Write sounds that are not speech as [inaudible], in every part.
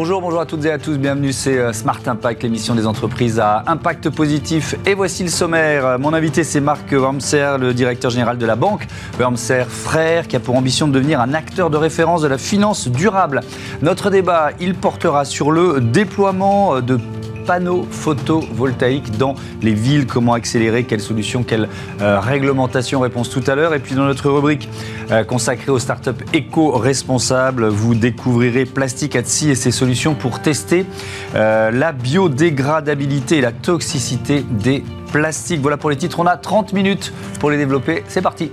Bonjour, bonjour à toutes et à tous, bienvenue, c'est euh, Smart Impact, l'émission des entreprises à impact positif. Et voici le sommaire. Mon invité, c'est Marc Wormser, le directeur général de la banque Wormser Frères, qui a pour ambition de devenir un acteur de référence de la finance durable. Notre débat, il portera sur le déploiement de panneaux photovoltaïques dans les villes. Comment accélérer? Quelles solutions? Quelle euh, réglementation? Réponse tout à l'heure. Et puis dans notre rubrique euh, consacrée aux startups éco-responsables, vous découvrirez Plastic et ses solutions pour tester euh, la biodégradabilité et la toxicité des plastiques. Voilà pour les titres. On a 30 minutes pour les développer. C'est parti.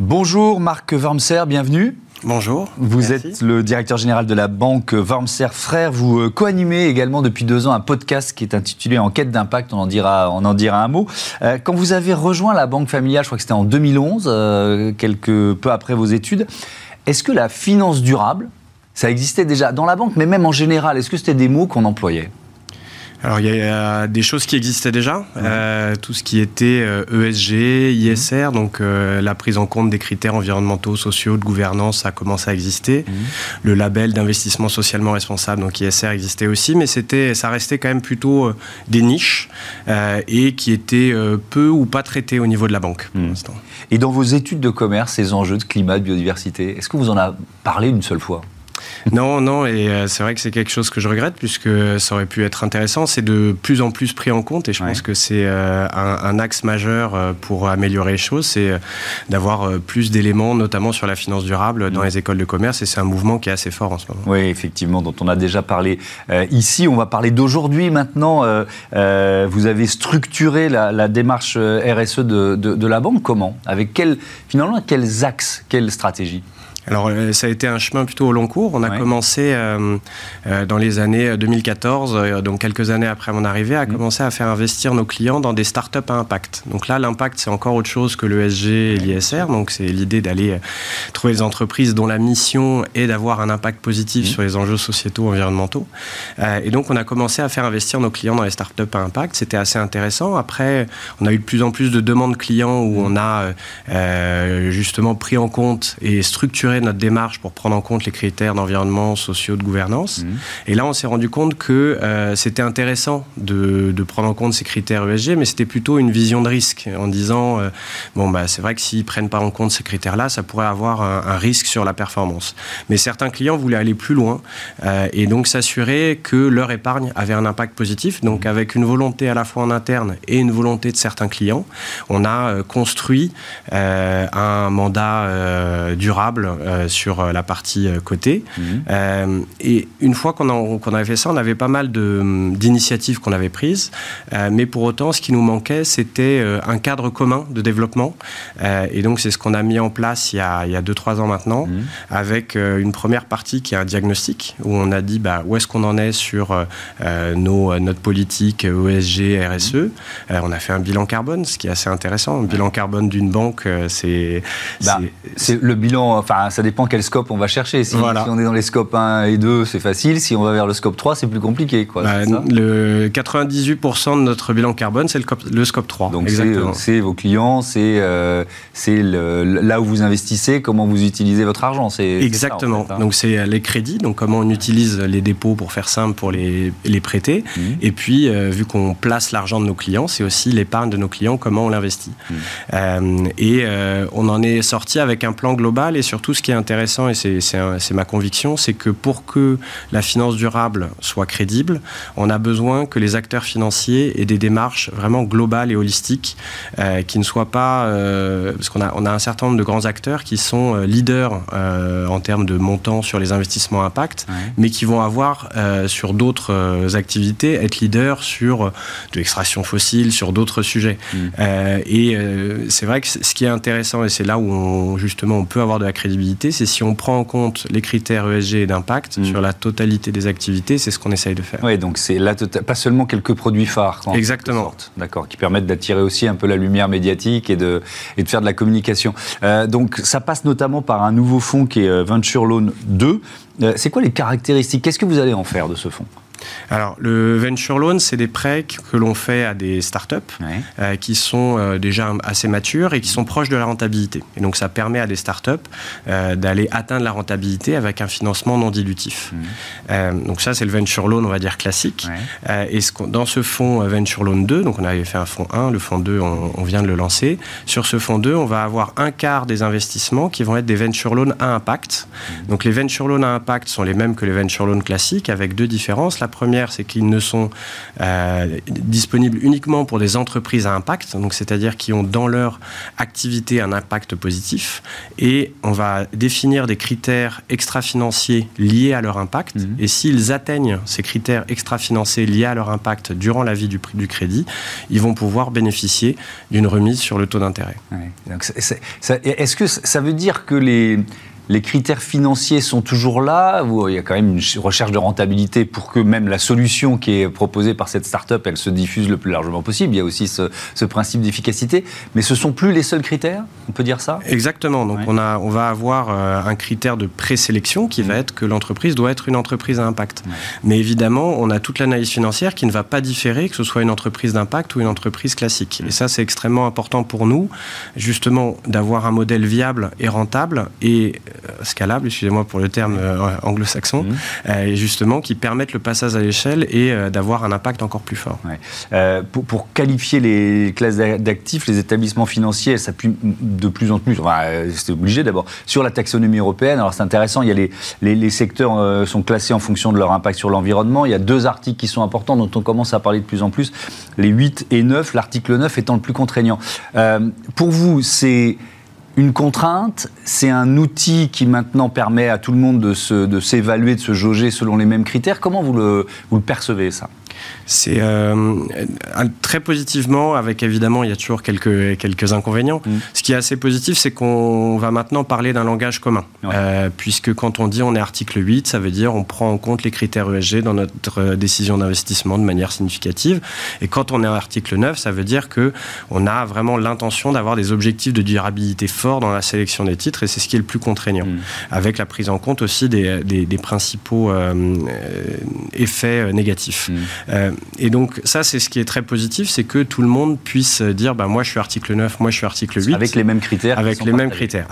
Bonjour Marc Wormser, bienvenue. Bonjour. Vous êtes le directeur général de la banque Wormser Frères. Vous euh, co-animez également depuis deux ans un podcast qui est intitulé Enquête d'impact. On en dira, on en dira un mot. Euh, quand vous avez rejoint la banque familiale, je crois que c'était en 2011, euh, quelques peu après vos études, est-ce que la finance durable, ça existait déjà dans la banque, mais même en général, est-ce que c'était des mots qu'on employait? Alors il y a des choses qui existaient déjà, euh, tout ce qui était ESG, euh, e ISR, donc euh, la prise en compte des critères environnementaux, sociaux, de gouvernance, ça commence à exister. Mhm. Le label d'investissement socialement responsable, donc ISR, existait aussi, mais c'était, ça restait quand même plutôt des niches et qui étaient peu ou pas traitées au niveau de la banque. Mhm. Et dans vos études de commerce, ces enjeux de climat, de biodiversité, est-ce que vous en avez parlé une seule fois? [laughs] non, non, et euh, c'est vrai que c'est quelque chose que je regrette puisque ça aurait pu être intéressant. C'est de plus en plus pris en compte et je pense que c'est euh, un, axe majeur euh, pour améliorer les choses, c'est d'avoir plus d'éléments, notamment sur la finance durable dans mm. les écoles de commerce et c'est un mouvement qui est assez fort en ce moment. Oui, effectivement, dont on a déjà parlé ici. On va parler d'aujourd'hui maintenant. vous avez structuré la, démarche RSE de, de, la banque. Comment? Avec quel, finalement, quels axes, quelle stratégie alors, euh, ça a été un chemin plutôt au long cours. On a commencé euh, euh, dans les années 2014, donc quelques années après mon arrivée, à mm. commencer à faire investir nos clients dans des startups à impact. Donc là, l'impact, c'est encore autre chose que l'ESG et l'ISR. Donc, c'est l'idée d'aller trouver des entreprises dont la mission est d'avoir un impact positif mm. sur les enjeux sociétaux, environnementaux. et donc, on a commencé à faire investir nos clients dans les startups à impact. C'était assez intéressant. Après, on a eu de plus en plus de demandes clients où mm. on a justement pris en compte et structuré notre démarche pour prendre en compte les critères d'environnement, sociaux, de gouvernance. Mhm. Et là, on s'est rendu compte que euh, c'était intéressant de, prendre en compte ces critères ESG, mais c'était plutôt une vision de risque en disant euh, bon, bah, c'est vrai que s'ils prennent pas en compte ces critères-là, ça pourrait avoir un, risque sur la performance. Mais certains clients voulaient aller plus loin euh, et donc s'assurer que leur épargne avait un impact positif. Donc, mhm. avec une volonté à la fois en interne et une volonté de certains clients, on a construit un mandat durable sur euh, la partie euh, côté. Mhm. et une fois qu'on avait fait ça, on avait pas mal d'initiatives qu'on avait prises. mais pour autant, ce qui nous manquait, c'était un cadre commun de développement. et donc, c'est ce qu'on a mis en place il y a 2-3 ans maintenant, mhm. avec une première partie qui est un diagnostic, où on a dit bah, où est-ce qu'on en est sur nos, notre politique ESG, RSE. Mhm. on a fait un bilan carbone, ce qui est assez intéressant. Un bilan carbone d'une banque, c'est... Bah, c'est le bilan, enfin, ça dépend quel scope on va chercher. Si, on est dans les scopes 1 et 2, c'est facile. Si on va vers le scope 3, c'est plus compliqué. Quoi, bah, le 98% de notre bilan carbone, c'est le, scope 3. Donc c'est vos clients, c'est euh, là où vous investissez, comment vous utilisez votre argent. Exactement. Hein. Donc c'est les crédits, donc comment on utilise les dépôts pour faire simple pour les, les prêter. Mmh. Et puis, euh, vu qu'on place l'argent de nos clients, c'est aussi l'épargne de nos clients, comment on l'investit. Mmh. Euh, et on en est sorti avec un plan global et surtout ce qui est intéressant, et c'est ma conviction, c'est que pour que la finance durable soit crédible, on a besoin que les acteurs financiers aient des démarches vraiment globales et holistiques, euh, qui ne soient pas... Euh, parce qu'on a, on a un certain nombre de grands acteurs qui sont euh, leaders en termes de montant sur les investissements impact, mais qui vont avoir sur d'autres activités, être leaders sur de l'extraction fossile, sur d'autres sujets. Mm. et c'est vrai que ce qui est intéressant, et c'est là où justement on peut avoir de la crédibilité, c'est si on prend en compte les critères ESG et d'impact mm. sur la totalité des activités, c'est ce qu'on essaye de faire. Oui, donc c'est tota-, pas seulement quelques produits phares. Exactement. D'accord, qui permettent d'attirer aussi un peu la lumière médiatique et de, et de faire de la communication. Euh, donc ça passe notamment par un nouveau fonds qui est euh, Venture Loan 2. Euh, c'est quoi les caractéristiques? Qu'est-ce que vous allez en faire de ce fonds Alors, le venture loan, c'est des prêts que l'on fait à des startups euh, qui sont euh, déjà assez matures et qui sont proches de la rentabilité. Et donc, ça permet à des startups euh, d'aller atteindre la rentabilité avec un financement non dilutif. Mmh. donc, ça, c'est le venture loan, on va dire classique. et ce dans ce fonds Venture Loan 2, donc on avait fait un fonds 1, le fonds 2, on, vient de le lancer. Sur ce fonds 2, on va avoir un quart des investissements qui vont être des venture loans à impact. Mmh. Donc, les venture loans à impact sont les mêmes que les venture loans classiques avec deux différences. La première, c'est qu'ils ne sont euh, disponibles uniquement pour des entreprises à impact, donc c'est-à-dire qui ont dans leur activité un impact positif. Et on va définir des critères extra-financiers liés à leur impact. Mhm. Et s'ils atteignent ces critères extra-financiers liés à leur impact durant la vie du, du crédit, ils vont pouvoir bénéficier d'une remise sur le taux d'intérêt. Est-ce que ça veut dire que les les critères financiers sont toujours là Il y a quand même une recherche de rentabilité pour que même la solution qui est proposée par cette start-up, elle se diffuse le plus largement possible. Il y a aussi ce, principe d'efficacité. Mais ce ne sont plus les seuls critères On peut dire ça? Exactement. Donc on, a, on va avoir euh, un critère de présélection qui va être que l'entreprise doit être une entreprise à impact. Mais évidemment, on a toute l'analyse financière qui ne va pas différer que ce soit une entreprise d'impact ou une entreprise classique. Et ça, c'est extrêmement important pour nous, justement, d'avoir un modèle viable et rentable et euh, scalable, excusez-moi pour le terme euh, anglo-saxon, mmh. euh, et justement qui permettent le passage à l'échelle et d'avoir un impact encore plus fort. pour, qualifier les classes d'actifs, les établissements financiers s'appuient de plus en plus, enfin, c'est obligé d'abord, sur la taxonomie européenne. Alors c'est intéressant, il y a les, les, secteurs sont classés en fonction de leur impact sur l'environnement. Il y a deux articles qui sont importants dont on commence à parler de plus en plus, les 8 et 9, l'article 9 étant le plus contraignant. pour vous, c'est une contrainte, c'est un outil qui maintenant permet à tout le monde de s'évaluer, de, se jauger selon les mêmes critères. Comment vous le, vous le percevez ça? C'est euh, très positivement, avec évidemment, il y a toujours quelques, quelques inconvénients. Mm. Ce qui est assez positif, c'est qu'on va maintenant parler d'un langage commun. Euh, puisque quand on dit on est article 8, ça veut dire on prend en compte les critères ESG dans notre euh, décision d'investissement de manière significative. Et quand on est article 9, ça veut dire que on a vraiment l'intention d'avoir des objectifs de durabilité forts dans la sélection des titres, et c'est ce qui est le plus contraignant. Mm. Avec la prise en compte aussi des, des, principaux effets négatifs. Mm. Euh, et donc ça, c'est ce qui est très positif, c'est que tout le monde puisse dire, bah, moi je suis article 9, moi je suis article 8. Avec les mêmes critères. Avec les mêmes critères.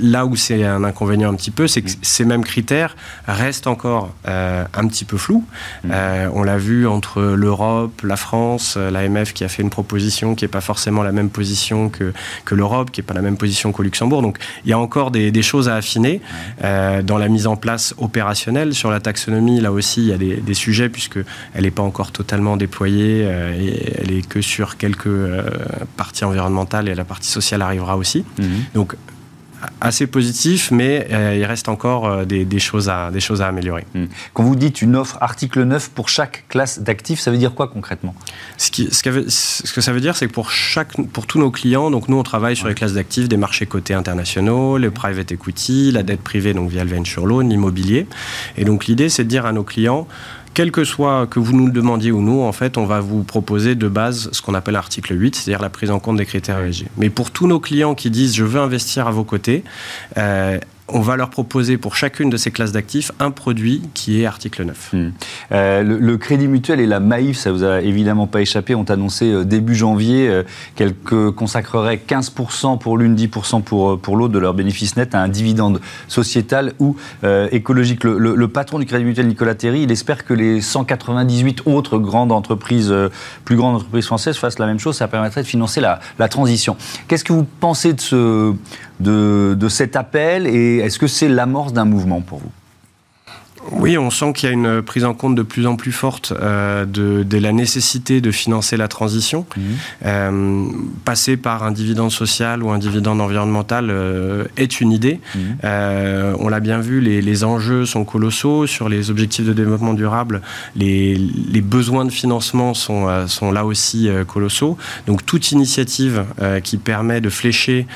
Là où c'est un inconvénient un petit peu, c'est que mm. ces mêmes critères restent encore euh, un petit peu flous. Mm. Euh, on l'a vu entre l'Europe, la France, l'AMF qui a fait une proposition qui n'est pas forcément la même position que, que l'Europe, qui n'est pas la même position qu'au Luxembourg. Donc il y a encore des, des choses à affiner dans la mise en place opérationnelle. Sur la taxonomie, là aussi, il y a des, des sujets puisque elle n'est pas encore totalement déployée euh, et elle est que sur quelques euh, parties environnementales et la partie sociale arrivera aussi. Mhm. Donc assez positif, mais euh, il reste encore des, choses à, des choses à améliorer. Mhm. Quand vous dites une offre article 9 pour chaque classe d'actifs, ça veut dire quoi concrètement? Ce, qui, ce, que, ce, que, ça veut dire, c'est que pour, chaque, pour tous nos clients, donc nous on travaille sur les classes d'actifs des marchés cotés internationaux, le private equity, la dette privée, donc via le venture loan, l'immobilier. Et donc l'idée, c'est de dire à nos clients, quel que soit que vous nous le demandiez ou nous, en fait, on va vous proposer de base ce qu'on appelle l'article 8, c'est-à-dire la prise en compte des critères ESG. Mais pour tous nos clients qui disent je veux investir à vos côtés, euh, on va leur proposer pour chacune de ces classes d'actifs un produit qui est article 9. Hmm. Euh, le, Crédit Mutuel et la Maïf, ça vous a évidemment pas échappé, ont annoncé euh, début janvier euh, qu'elles consacreraient 15% pour l'une, 10% pour, pour l'autre de leur bénéfice net à un dividende sociétal ou écologique. Le, patron du Crédit Mutuel, Nicolas Terry, il espère que les 198 autres grandes entreprises, plus grandes entreprises françaises fassent la même chose. Ça permettrait de financer la transition. Qu'est-ce que vous pensez de ce de, cet appel et est-ce que c'est l'amorce d'un mouvement pour vous? Oui, on sent qu'il y a une prise en compte de plus en plus forte euh, de, la nécessité de financer la transition. Mmh. Euh, passer par un dividende social ou un dividende environnemental euh, est une idée. Mmh. on l'a bien vu, les, enjeux sont colossaux. Sur les objectifs de développement durable, les, besoins de financement sont, sont là aussi colossaux. Donc toute initiative qui permet de flécher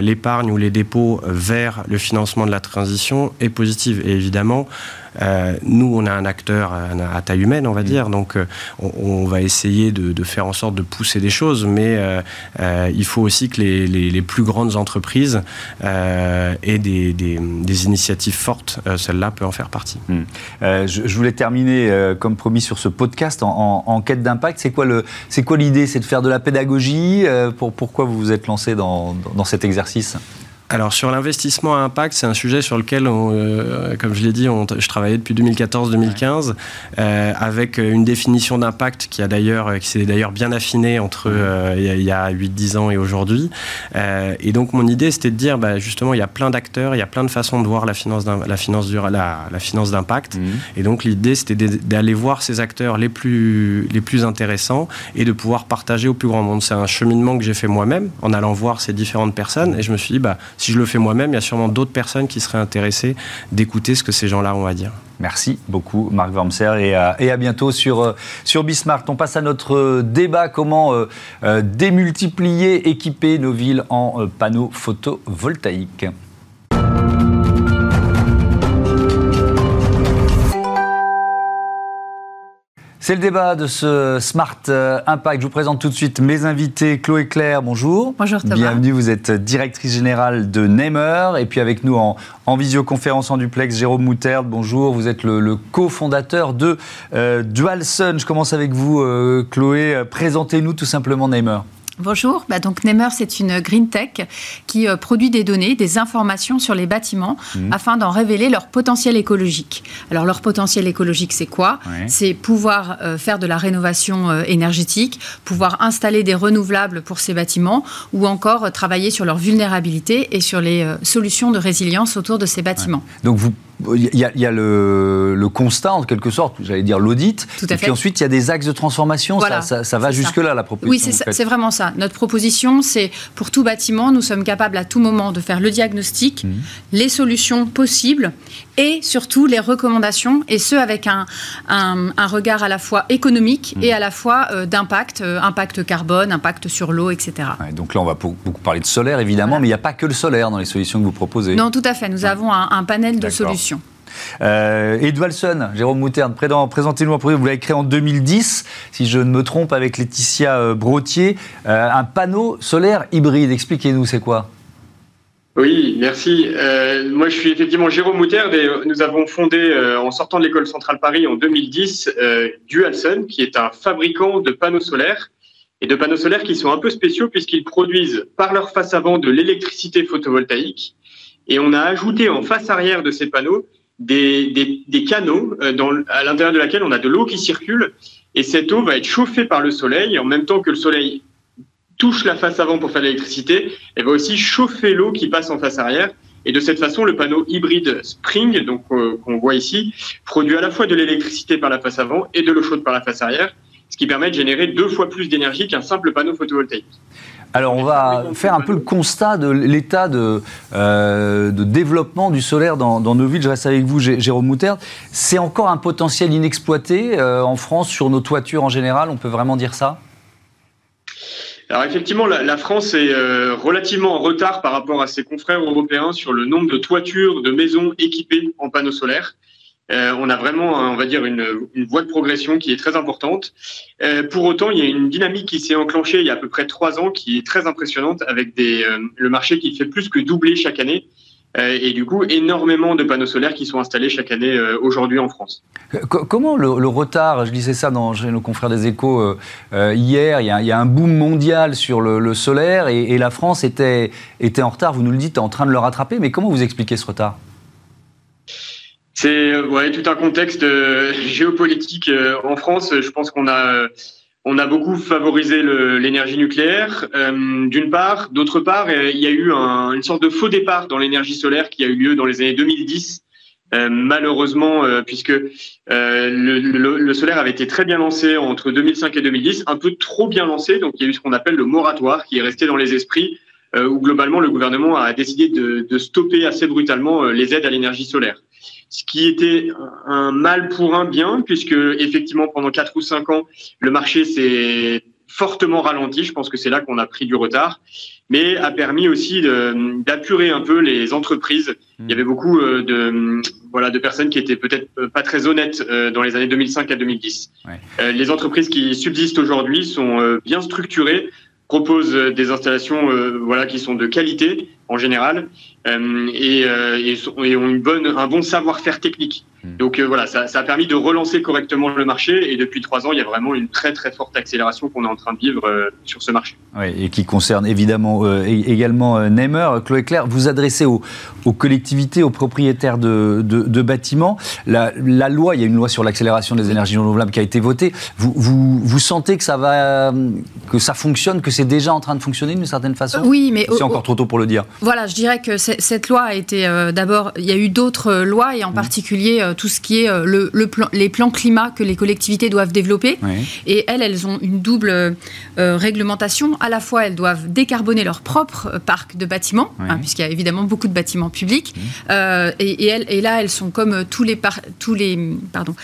l'épargne ou les dépôts vers le financement de la transition est positive. Et évidemment, nous, on a un acteur à, taille humaine, on va dire, donc on, va essayer de, faire en sorte de pousser des choses, mais il faut aussi que les, plus grandes entreprises aient des, initiatives fortes. Celle-là peut en faire partie. Hmm. Je, voulais terminer, comme promis, sur ce podcast en, quête d'impact. C'est quoi l'idée? C'est de faire de la pédagogie pour, Pourquoi vous vous êtes lancé dans cet exercice? Alors sur l'investissement à impact, c'est un sujet sur lequel, euh, comme je l'ai dit, je travaillais depuis 2014-2015 euh, avec une définition d'impact qui a d'ailleurs, qui s'est d'ailleurs bien affinée entre euh, il y a, 8-10 ans et aujourd'hui. et donc mon idée, c'était de dire, bah, justement, il y a plein d'acteurs, il y a plein de façons de voir la finance, la finance, la, la finance d'impact. Mmh. Et donc l'idée, c'était d'aller voir ces acteurs les plus, les plus intéressants et de pouvoir partager au plus grand monde. C'est un cheminement que j'ai fait moi-même en allant voir ces différentes personnes. Et je me suis dit, bah, si je le fais moi-même, il y a sûrement d'autres personnes qui seraient intéressées d'écouter ce que ces gens-là ont à dire. Merci beaucoup, Marc Wormser, et à, bientôt sur, euh, sur Bismarck. On passe à notre euh, débat comment euh, démultiplier, équiper nos villes en panneaux photovoltaïques? C'est le débat de ce Smart euh, Impact. Je vous présente tout de suite mes invités. Chloé Claire, bonjour. Bonjour Thomas. Bienvenue, vous êtes directrice générale de Nemer. Et puis avec nous en, visioconférence en duplex, Jérôme Mouterde, bonjour. Vous êtes le, cofondateur de euh, DualSun. Je commence avec vous, euh, Chloé. Présentez-nous tout simplement Nemer. Bonjour, bah donc Nemer c'est une green tech qui euh, produit des données, des informations sur les bâtiments mhm. afin d'en révéler leur potentiel écologique. Alors leur potentiel écologique c'est quoi? C'est pouvoir euh, faire de la rénovation euh, énergétique, pouvoir installer des renouvelables pour ces bâtiments ou encore travailler sur leur vulnérabilité et sur les solutions de résilience autour de ces bâtiments. Donc vous il y a, le, constat, en quelque sorte, j'allais dire l'audit. Et puis ensuite, il y a des axes de transformation. ça, va jusque-là, la proposition. Oui, c'est vraiment ça. Notre proposition, c'est pour tout bâtiment, nous sommes capables à tout moment de faire le diagnostic, mhm. les solutions possibles et surtout les recommandations, et ce avec un, regard à la fois économique et mhm. à la fois euh, d'impact, euh, impact carbone, impact sur l'eau, etc. donc là, on va beaucoup parler de solaire, évidemment, mais il n'y a pas que le solaire dans les solutions que vous proposez. Non, tout à fait. Nous avons un, panel de solutions. Euh, Edwalson, Jérôme Mouterne, présentez-nous un projet, vous l'avez créé en 2010, si je ne me trompe, avec Laetitia euh, Brotier, un panneau solaire hybride. Expliquez-nous, c'est quoi? Oui, merci. Euh, moi, je suis effectivement Jérôme Mouterde et nous avons fondé, euh, en sortant de l'école centrale Paris en 2010, euh, Dualsun, qui est un fabricant de panneaux solaires et de panneaux solaires qui sont un peu spéciaux puisqu'ils produisent par leur face avant de l'électricité photovoltaïque. Et on a ajouté en face arrière de ces panneaux des, canaux dans, à l'intérieur de laquelle on a de l'eau qui circule. Et cette eau va être chauffée par le soleil en même temps que le soleil touche la face avant pour faire l'électricité, elle va aussi chauffer l'eau qui passe en face arrière. Et de cette façon, le panneau hybride Spring, donc euh, qu'on voit ici, produit à la fois de l'électricité par la face avant et de l'eau chaude par la face arrière, ce qui permet de générer deux fois plus d'énergie qu'un simple panneau photovoltaïque. Alors on va faire un peu le constat de l'état de, euh, développement du solaire dans, nos villes. Je reste avec vous, Jérôme Mouterde. C'est encore un potentiel inexploité euh, en France sur nos toitures en général, on peut vraiment dire ça? Alors effectivement, la, France est euh, relativement en retard par rapport à ses confrères européens sur le nombre de toitures de maisons équipées en panneaux solaires. Euh, on a vraiment, on va dire, une, voie de progression qui est très importante. Euh, pour autant, il y a une dynamique qui s'est enclenchée il y a à peu près trois ans qui est très impressionnante avec des, le marché qui fait plus que doubler chaque année. Euh, et du coup énormément de panneaux solaires qui sont installés chaque année euh, aujourd'hui en France. Comment le, retard, je disais ça dans nos confrères des échos euh, hier, il y, a, un boom mondial sur le, solaire et, la France était, était en retard, vous nous le dites, en train de le rattraper, mais comment vous expliquez ce retard? C'est ouais, tout un contexte [laughs] géopolitique en France. Je pense qu'on a on a beaucoup favorisé l'énergie nucléaire, euh, d'une part. D'autre part, euh, il y a eu un, une sorte de faux départ dans l'énergie solaire qui a eu lieu dans les années 2010. Euh, malheureusement, euh, puisque euh, le, le, le, solaire avait été très bien lancé entre 2005 et 2010, un peu trop bien lancé, donc il y a eu ce qu'on appelle le moratoire qui est resté dans les esprits, où globalement le gouvernement a décidé de, de stopper assez brutalement les aides à l'énergie solaire ce qui était un mal pour un bien, puisque effectivement pendant quatre ou cinq ans, le marché s'est fortement ralenti. Je pense que c'est là qu'on a pris du retard, mais a permis aussi d'apurer un peu les entreprises. Il y avait beaucoup de voilà de personnes qui étaient peut-être pas très honnêtes dans les années 2005 à 2010. Les entreprises qui subsistent aujourd'hui sont bien structurées proposent des installations voilà qui sont de qualité en général euh, et, euh, et, ont une bonne, un bon savoir-faire technique. Hmm. Donc euh, voilà, ça, ça, a permis de relancer correctement le marché et depuis trois ans, il y a vraiment une très très forte accélération qu'on est en train de vivre euh, sur ce marché. Oui, et qui concerne évidemment également Neymar. Chloé Claire, vous adressez aux, aux collectivités, aux propriétaires de, de, de bâtiments. La, la, loi, il y a une loi sur l'accélération des énergies renouvelables qui a été votée. Vous, vous, vous sentez que ça va, que ça fonctionne, que c'est déjà en train de fonctionner d'une certaine façon? Oui, mais c'est encore trop tôt pour le dire. Voilà, je dirais que cette loi a été euh, d'abord, il y a eu d'autres euh, lois et en mmh. particulier euh, tout ce qui est le, plan, les plans climat que les collectivités doivent développer. Et elles, elles ont une double réglementation. À la fois, elles doivent décarboner leur propre parc de bâtiments, hein, puisqu'il y a évidemment beaucoup de bâtiments publics. Mmh. Et, elles, et, là, elles sont comme tous les, tous les, pardon,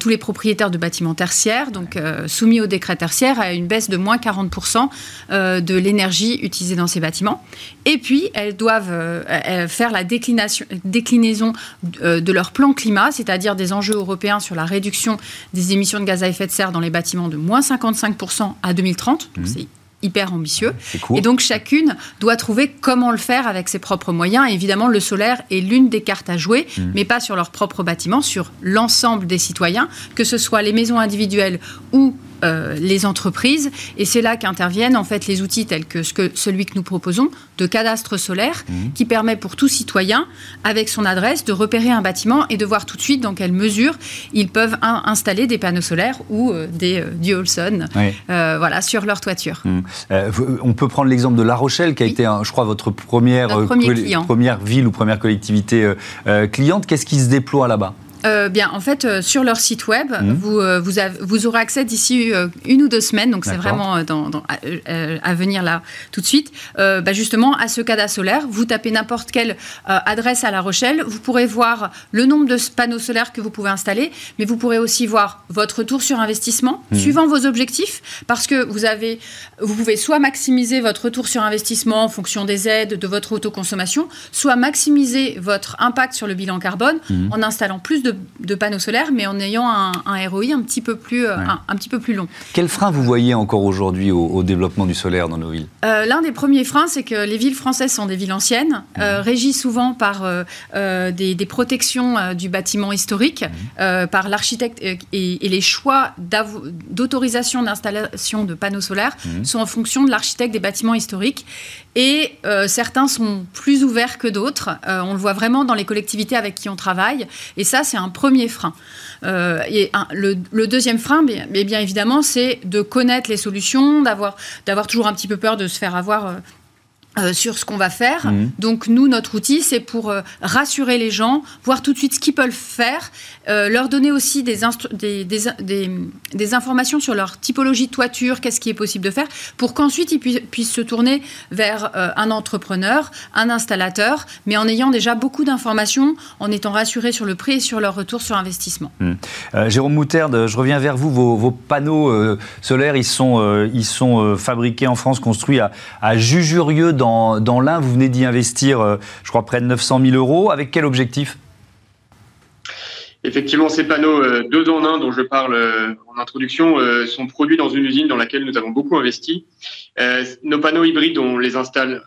tous les propriétaires de bâtiments tertiaires, donc soumis au décret tertiaire à une baisse de moins 40% de l'énergie utilisée dans ces bâtiments. Et puis, elles doivent euh, euh, faire la déclinaison euh, de leur plan climat, c'est-à-dire des enjeux européens sur la réduction des émissions de gaz à effet de serre dans les bâtiments de moins 55% à 2030. Mmh. C'est hyper ambitieux. Et donc chacune doit trouver comment le faire avec ses propres moyens. évidemment, le solaire est l'une des cartes à jouer, mmh. mais pas sur leur propre bâtiment, sur l'ensemble des citoyens, que ce soit les maisons individuelles ou euh, les entreprises. Et c'est là qu'interviennent en fait les outils tels que, ce que celui que nous proposons de cadastre solaire, mmh. qui permet pour tout citoyen, avec son adresse, de repérer un bâtiment et de voir tout de suite dans quelle mesure ils peuvent installer des panneaux solaires ou euh, des euh, dual sun, voilà, sur leur toiture. Mmh. on peut prendre l'exemple de La Rochelle, qui a été, je crois, votre première, première ville ou première collectivité cliente. Qu'est-ce qui se déploie là-bas? Euh, bien, en fait, euh, sur leur site web, mmh. vous, euh, vous, vous, aurez accès d'ici une ou deux semaines, donc c'est vraiment dans, à, venir là tout de suite, bah, justement à ce cadastre solaire. Vous tapez n'importe quelle adresse à La Rochelle, vous pourrez voir le nombre de panneaux solaires que vous pouvez installer, mais vous pourrez aussi voir votre retour sur investissement mmh. suivant vos objectifs, parce que vous avez, vous pouvez soit maximiser votre retour sur investissement en fonction des aides, de votre autoconsommation, soit maximiser votre impact sur le bilan carbone mmh. en installant plus de de, panneaux solaires, mais en ayant un, ROI un petit, peu plus, euh, un, petit peu plus long. Quel frein vous voyez encore aujourd'hui au, développement du solaire dans nos villes? Euh, L'un des premiers freins, c'est que les villes françaises sont des villes anciennes, euh, mmh. régies souvent par des, protections du bâtiment historique, mmh. par l'architecte et, les choix d'autorisation d'installation de panneaux solaires mmh. sont en fonction de l'architecte des bâtiments historiques. Et certains sont plus ouverts que d'autres. on le voit vraiment dans les collectivités avec qui on travaille. Et ça, c'est un premier frein. Euh, et le, deuxième frein, bien, bien évidemment, c'est de connaître les solutions, d'avoir toujours un petit peu peur de se faire avoir. Euh, euh, sur ce qu'on va faire. Mmh. Donc nous, notre outil, c'est pour rassurer les gens, voir tout de suite ce qu'ils peuvent faire euh, leur donner aussi des, des, des, des, informations sur leur typologie de toiture, qu'est-ce qui est possible de faire, pour qu'ensuite ils puissent, se tourner vers euh, un entrepreneur, un installateur, mais en ayant déjà beaucoup d'informations, en étant rassurés sur le prix et sur leur retour sur investissement. Euh, Jérôme Mouterde, je reviens vers vous. Vos, panneaux solaires, ils sont, ils sont fabriqués en France, construits à, à Jujurieux dans, dans l'Ain. Vous venez d'y investir, je crois, près de 900 000 euros. Avec quel objectif? Effectivement, ces panneaux euh, deux en un dont je parle euh, en introduction euh, sont produits dans une usine dans laquelle nous avons beaucoup investi. nos panneaux hybrides, on les installe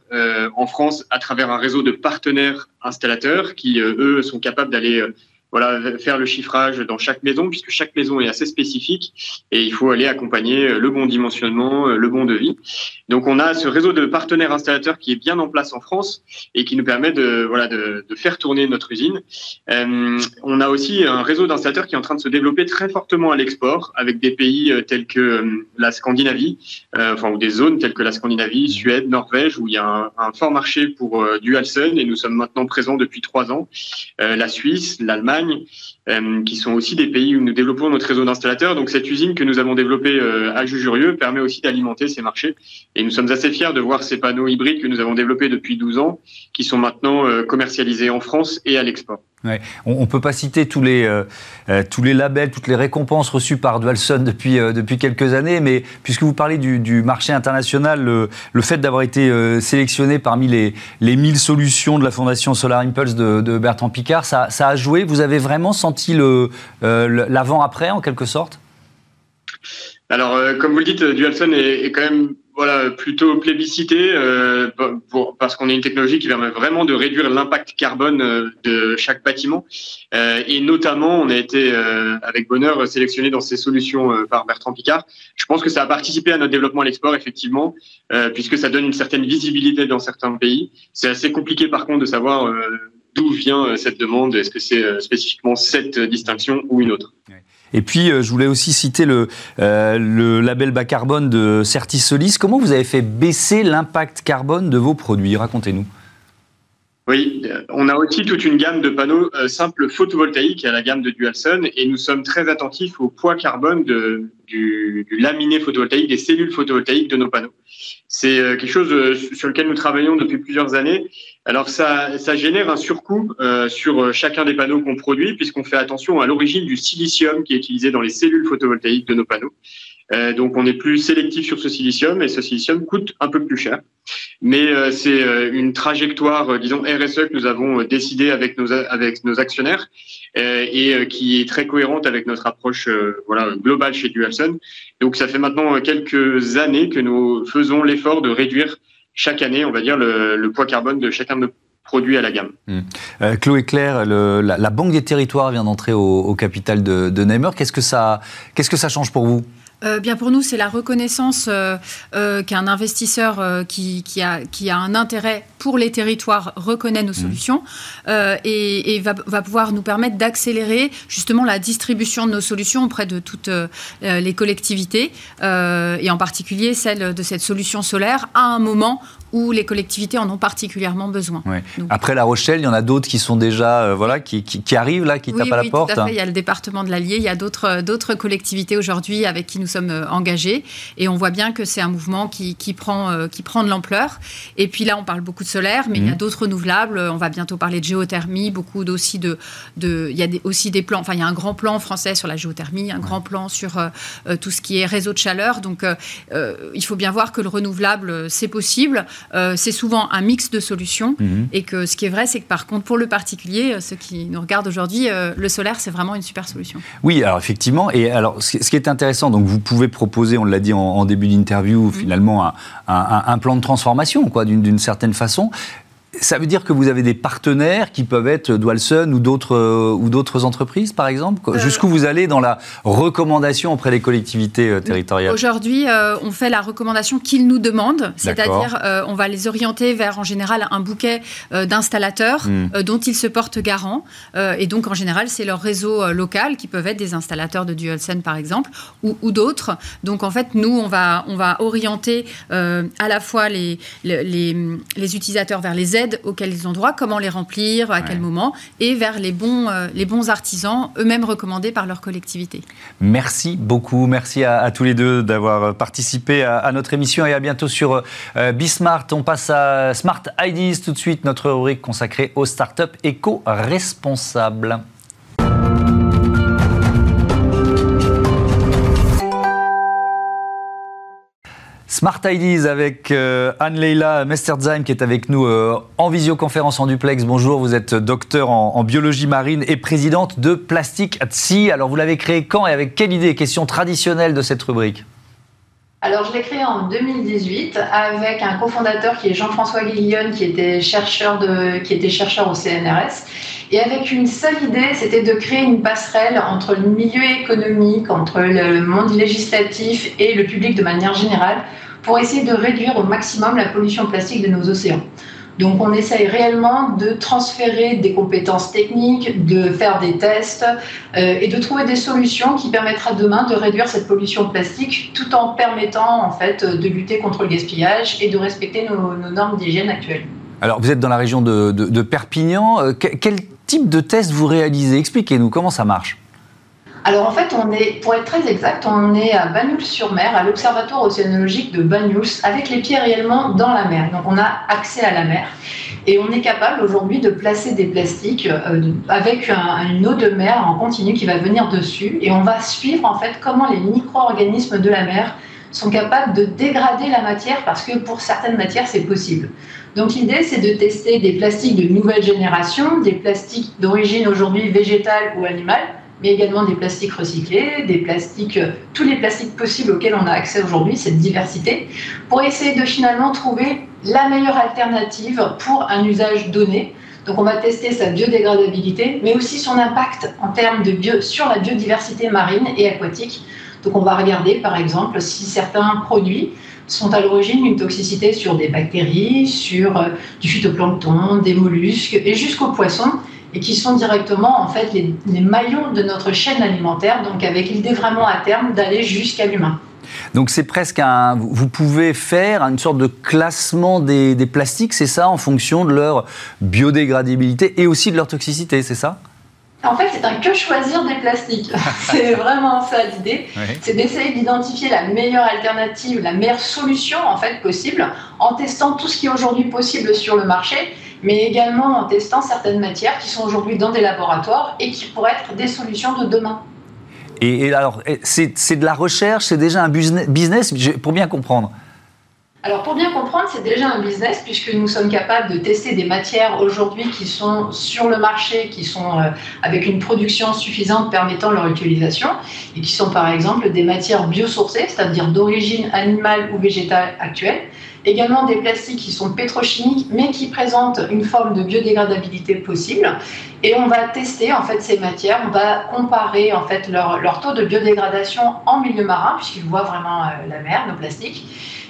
en France à travers un réseau de partenaires installateurs qui, eux, sont capables d'aller voilà, faire le chiffrage dans chaque maison, puisque chaque maison est assez spécifique et il faut aller accompagner euh, le bon dimensionnement, euh, le bon devis. Donc on a ce réseau de partenaires installateurs qui est bien en place en France et qui nous permet de, voilà, de, faire tourner notre usine. Euh, on a aussi un réseau d'installateurs qui est en train de se développer très fortement à l'export avec des pays euh, tels que la Scandinavie, euh, enfin ou des zones telles que la Scandinavie, Suède, Norvège, où il y a un, fort marché pour du Halsen et nous sommes maintenant présents depuis trois ans. la Suisse, l'Allemagne, euh, qui sont aussi des pays où nous développons notre réseau d'installateurs. Donc cette usine que nous avons développée euh, à Jujurieux permet aussi d'alimenter ces marchés. Et nous sommes assez fiers de voir ces panneaux hybrides que nous avons développés depuis 12 ans, qui sont maintenant euh, commercialisés en France et à l'export. On ne peut pas citer tous les, euh, euh, tous les labels, toutes les récompenses reçues par depuis, euh, depuis quelques années, mais puisque vous parlez du, marché international, le, fait d'avoir été sélectionné parmi les, les 1000 solutions de la fondation Solar Impulse de, Bertrand Picard, ça, a joué? Vous avez vraiment senti l'avant-après en quelque sorte? Alors, comme vous le dites, Dualson est, quand même voilà, plutôt plébiscité euh, pour, parce qu'on est une technologie qui permet vraiment de réduire l'impact carbone euh, de chaque bâtiment. Euh, et notamment, on a été euh, avec bonheur sélectionné dans ces solutions euh, par Bertrand Picard. Je pense que ça a participé à notre développement à l'export, effectivement, puisque ça donne une certaine visibilité dans certains pays. C'est assez compliqué, par contre, de savoir d'où vient cette demande. Est-ce que c'est spécifiquement cette distinction ou une autre? Et puis, euh, je voulais aussi citer le, euh, le label bas carbone de Certisolis. Comment vous avez fait baisser l'impact carbone de vos produits? Racontez-nous. Oui, on a aussi toute une gamme de panneaux euh, simples photovoltaïques à la gamme de Dualson et nous sommes très attentifs au poids carbone du, laminé photovoltaïque, des cellules photovoltaïques de nos panneaux. C'est quelque chose sur lequel nous travaillons depuis plusieurs années alors ça, génère un surcoût euh, sur chacun des panneaux qu'on produit puisqu'on fait attention à l'origine du silicium qui est utilisé dans les cellules photovoltaïques de nos panneaux. Euh, donc on est plus sélectif sur ce silicium et ce silicium coûte un peu plus cher. Mais euh, c'est euh, une trajectoire, disons RSE que nous avons décidé avec nos actionnaires et qui est très cohérente avec notre approche globale chez Dualson. Donc ça fait maintenant quelques années que nous faisons l'effort de réduire chaque année, on va dire, le, poids carbone de chacun de nos produits à la gamme. Hmm. Euh, Chloé Claire, la, Banque des Territoires vient d'entrer au, capital de, de Neymar. Qu'est-ce que ça change pour vous? Euh, bien pour nous, c'est la reconnaissance euh, euh, qu'un investisseur qui, qui, a, qui a un intérêt pour les territoires reconnaît nos mmh. solutions et, et va, va, pouvoir nous permettre d'accélérer justement la distribution de nos solutions auprès de toutes les collectivités et en particulier celle de cette solution solaire à un moment où les collectivités en ont particulièrement besoin. Après La Rochelle, il y en a d'autres qui sont déjà, euh, voilà, qui, qui, arrivent là, qui tapent à la porte. À fait. Il y a le département de l'Allier, il y a d'autres euh, d'autres collectivités aujourd'hui avec qui nous sommes euh, engagés, et on voit bien que c'est un mouvement qui, qui prend qui prend de l'ampleur. Et puis là, on parle beaucoup de solaire, mais il y a mmh. d'autres renouvelables. On va bientôt parler de géothermie, beaucoup aussi de, de il y a aussi des plans. Enfin, il y a un grand plan français sur la géothermie, un grand plan sur tout ce qui est réseau de chaleur. Donc, il faut bien voir que le renouvelable, c'est possible. Euh, c'est souvent un mix de solutions. Mhm. Et que ce qui est vrai, c'est que par contre, pour le particulier, euh, ceux qui nous regardent aujourd'hui, euh, le solaire, c'est vraiment une super solution. Oui, alors effectivement. Et alors, ce qui est intéressant, donc vous pouvez proposer, on l'a dit en, début d'interview, mhm. finalement, un, un, plan de transformation, quoi, d'une certaine façon. Donc... Ça veut dire que vous avez des partenaires qui peuvent être Dwalson ou d'autres euh, ou d'autres entreprises, par exemple. Euh, Jusqu'où vous allez dans la recommandation auprès des collectivités euh, territoriales? Aujourd'hui, on fait la recommandation qu'ils nous demandent, c'est-à-dire on va les orienter vers en général un bouquet d'installateurs hmm. dont ils se portent garant. et donc en général, c'est leur réseau local qui peuvent être des installateurs de Dualson par exemple ou, ou d'autres. Donc en fait, nous on va on va orienter à la fois les, les, les utilisateurs vers les aides auxquels ils ont droit, comment les remplir, à quel moment, et vers les bons, euh, les bons artisans, eux-mêmes recommandés par leur collectivité. Merci beaucoup, merci à, tous les deux d'avoir participé à, notre émission et à bientôt sur euh, Bismart. On passe à Smart Ideas tout de suite, notre rubrique consacrée aux startups éco-responsables. Smart Ideas avec euh, Anne-Leila Mesterzheim qui est avec nous euh, en visioconférence en duplex. Bonjour, vous êtes docteur en, biologie marine et présidente de Plastic at Sea. Alors vous l'avez créé quand et avec quelle idée? Question traditionnelle de cette rubrique. Alors, je l'ai créé en 2018 avec un cofondateur qui est Jean-François Guillon, qui était chercheur de, qui était chercheur au CNRS, et avec une seule idée, c'était de créer une passerelle entre le milieu économique, entre le monde législatif et le public de manière générale, pour essayer de réduire au maximum la pollution plastique de nos océans. Donc on essaye réellement de transférer des compétences techniques, de faire des tests euh, et de trouver des solutions qui permettra demain de réduire cette pollution plastique tout en permettant en fait de lutter contre le gaspillage et de respecter nos, normes d'hygiène actuelles. Alors vous êtes dans la région de, Perpignan. Euh, quel type de test vous réalisez? Expliquez-nous comment ça marche. Alors en fait, pour être très exact, on est à Banyuls-sur-Mer, à l'Observatoire océanologique de Banyuls, avec les pieds réellement dans la mer. Donc on a accès à la mer. Et on est capable aujourd'hui de placer des plastiques euh, avec une eau de mer en continu qui va venir dessus. Et on va suivre en fait comment les micro-organismes de la mer sont capables de dégrader la matière parce que pour certaines matières, c'est possible. Donc l'idée, c'est de tester des plastiques de nouvelle génération, des plastiques d'origine aujourd'hui végétale ou animale, mais également des plastiques recyclés, des plastiques, tous les plastiques possibles auxquels on a accès aujourd'hui, cette diversité, pour essayer de finalement trouver la meilleure alternative pour un usage donné. Donc on va tester sa biodégradabilité, mais aussi son impact en termes de bio, sur la biodiversité marine et aquatique. Donc on va regarder par exemple si certains produits sont à l'origine d'une toxicité sur des bactéries, sur euh, du phytoplancton, des mollusques et jusqu'aux poissons et qui sont directement en fait les, maillons de notre chaîne alimentaire, donc avec l'idée vraiment à terme d'aller jusqu'à l'humain. Donc c'est presque un. Vous pouvez faire une sorte de classement des, des plastiques, c'est ça, en fonction de leur biodégradabilité et aussi de leur toxicité, c'est ça? En fait, c'est un que choisir des plastiques. [laughs] c'est vraiment ça l'idée. C'est d'essayer d'identifier la meilleure alternative, la meilleure solution en fait possible, en testant tout ce qui est aujourd'hui possible sur le marché, mais également en testant certaines matières qui sont aujourd'hui dans des laboratoires et qui pourraient être des solutions de demain. Et, alors, c'est de la recherche, c'est déjà un business, pour bien comprendre. Alors pour bien comprendre, c'est déjà un business puisque nous sommes capables de tester des matières aujourd'hui qui sont sur le marché, qui sont euh, avec une production suffisante permettant leur utilisation et qui sont par exemple des matières biosourcées, c'est-à-dire d'origine animale ou végétale actuelle. Également des plastiques qui sont pétrochimiques mais qui présentent une forme de biodégradabilité possible. Et on va tester en fait ces matières, on va comparer en fait leur, leur taux de biodégradation en milieu marin puisqu'ils voient vraiment euh, la mer, nos plastiques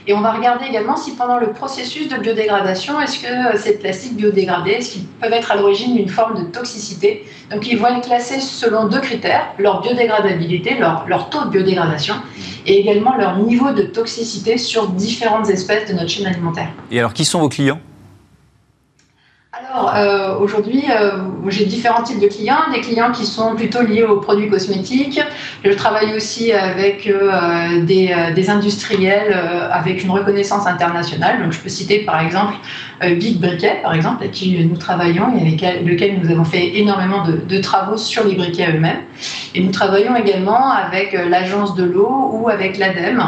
et on va regarder également si pendant le processus de biodégradation, est-ce que euh, ces plastiques biodégradés, est-ce qu'ils peuvent être à l'origine d'une forme de toxicité? Donc ils vont être classés selon deux critères, leur biodégradabilité, leur, leur taux de biodégradation, et également leur niveau de toxicité sur différentes espèces de notre chaîne alimentaire. Et alors qui sont vos clients? Alors, euh, aujourd'hui, euh, j'ai différents types de clients. Des clients qui sont plutôt liés aux produits cosmétiques. Je travaille aussi avec euh, des, industriels avec une reconnaissance internationale. Donc, je peux citer par exemple Big Briquet, par exemple, avec qui nous travaillons et avec lequel nous avons fait énormément de, de travaux sur les briquets eux-mêmes. Et nous travaillons également avec l'agence de l'eau ou avec l'ADEME,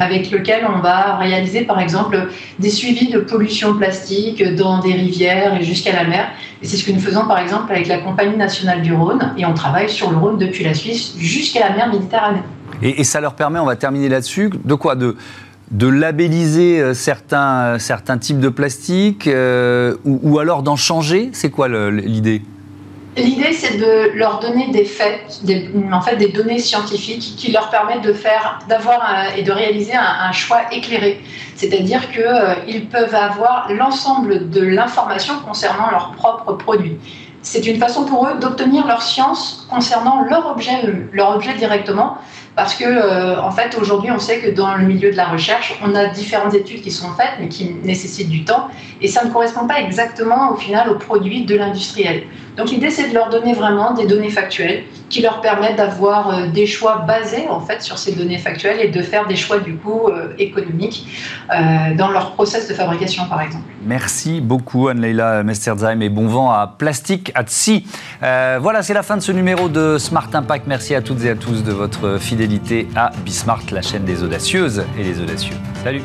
avec lequel on va réaliser par exemple des suivis de pollution plastique dans des rivières jusqu'à la mer. Et c'est ce que nous faisons par exemple avec la Compagnie nationale du Rhône. Et on travaille sur le Rhône depuis la Suisse jusqu'à la mer Méditerranée. Et, ça leur permet, on va terminer là-dessus, de quoi? De, labelliser euh, certains, certains types de plastique euh, ou, alors d'en changer? C'est quoi l'idée? L'idée, c'est de leur donner des faits, en fait, des données scientifiques qui leur permettent de faire, d'avoir et de réaliser un, choix éclairé. C'est-à-dire qu'ils euh, peuvent avoir l'ensemble de l'information concernant leurs propres produits. C'est une façon pour eux d'obtenir leur science concernant leur objet, leur objet directement, parce que euh, en fait aujourd'hui on sait que dans le milieu de la recherche on a différentes études qui sont faites mais qui nécessitent du temps et ça ne correspond pas exactement au final aux produits de l'industriel. Donc l'idée c'est de leur donner vraiment des données factuelles qui leur permettent d'avoir euh, des choix basés en fait sur ces données factuelles et de faire des choix du coup euh, économiques dans leur process de fabrication par exemple. Merci beaucoup Anne-Leila Mesterzheim et bon vent à Plastique at Sea. voilà c'est la fin de ce numéro de Smart Impact. Merci à toutes et à tous de votre fidélité à Bismart, la chaîne des audacieuses et des audacieux. Salut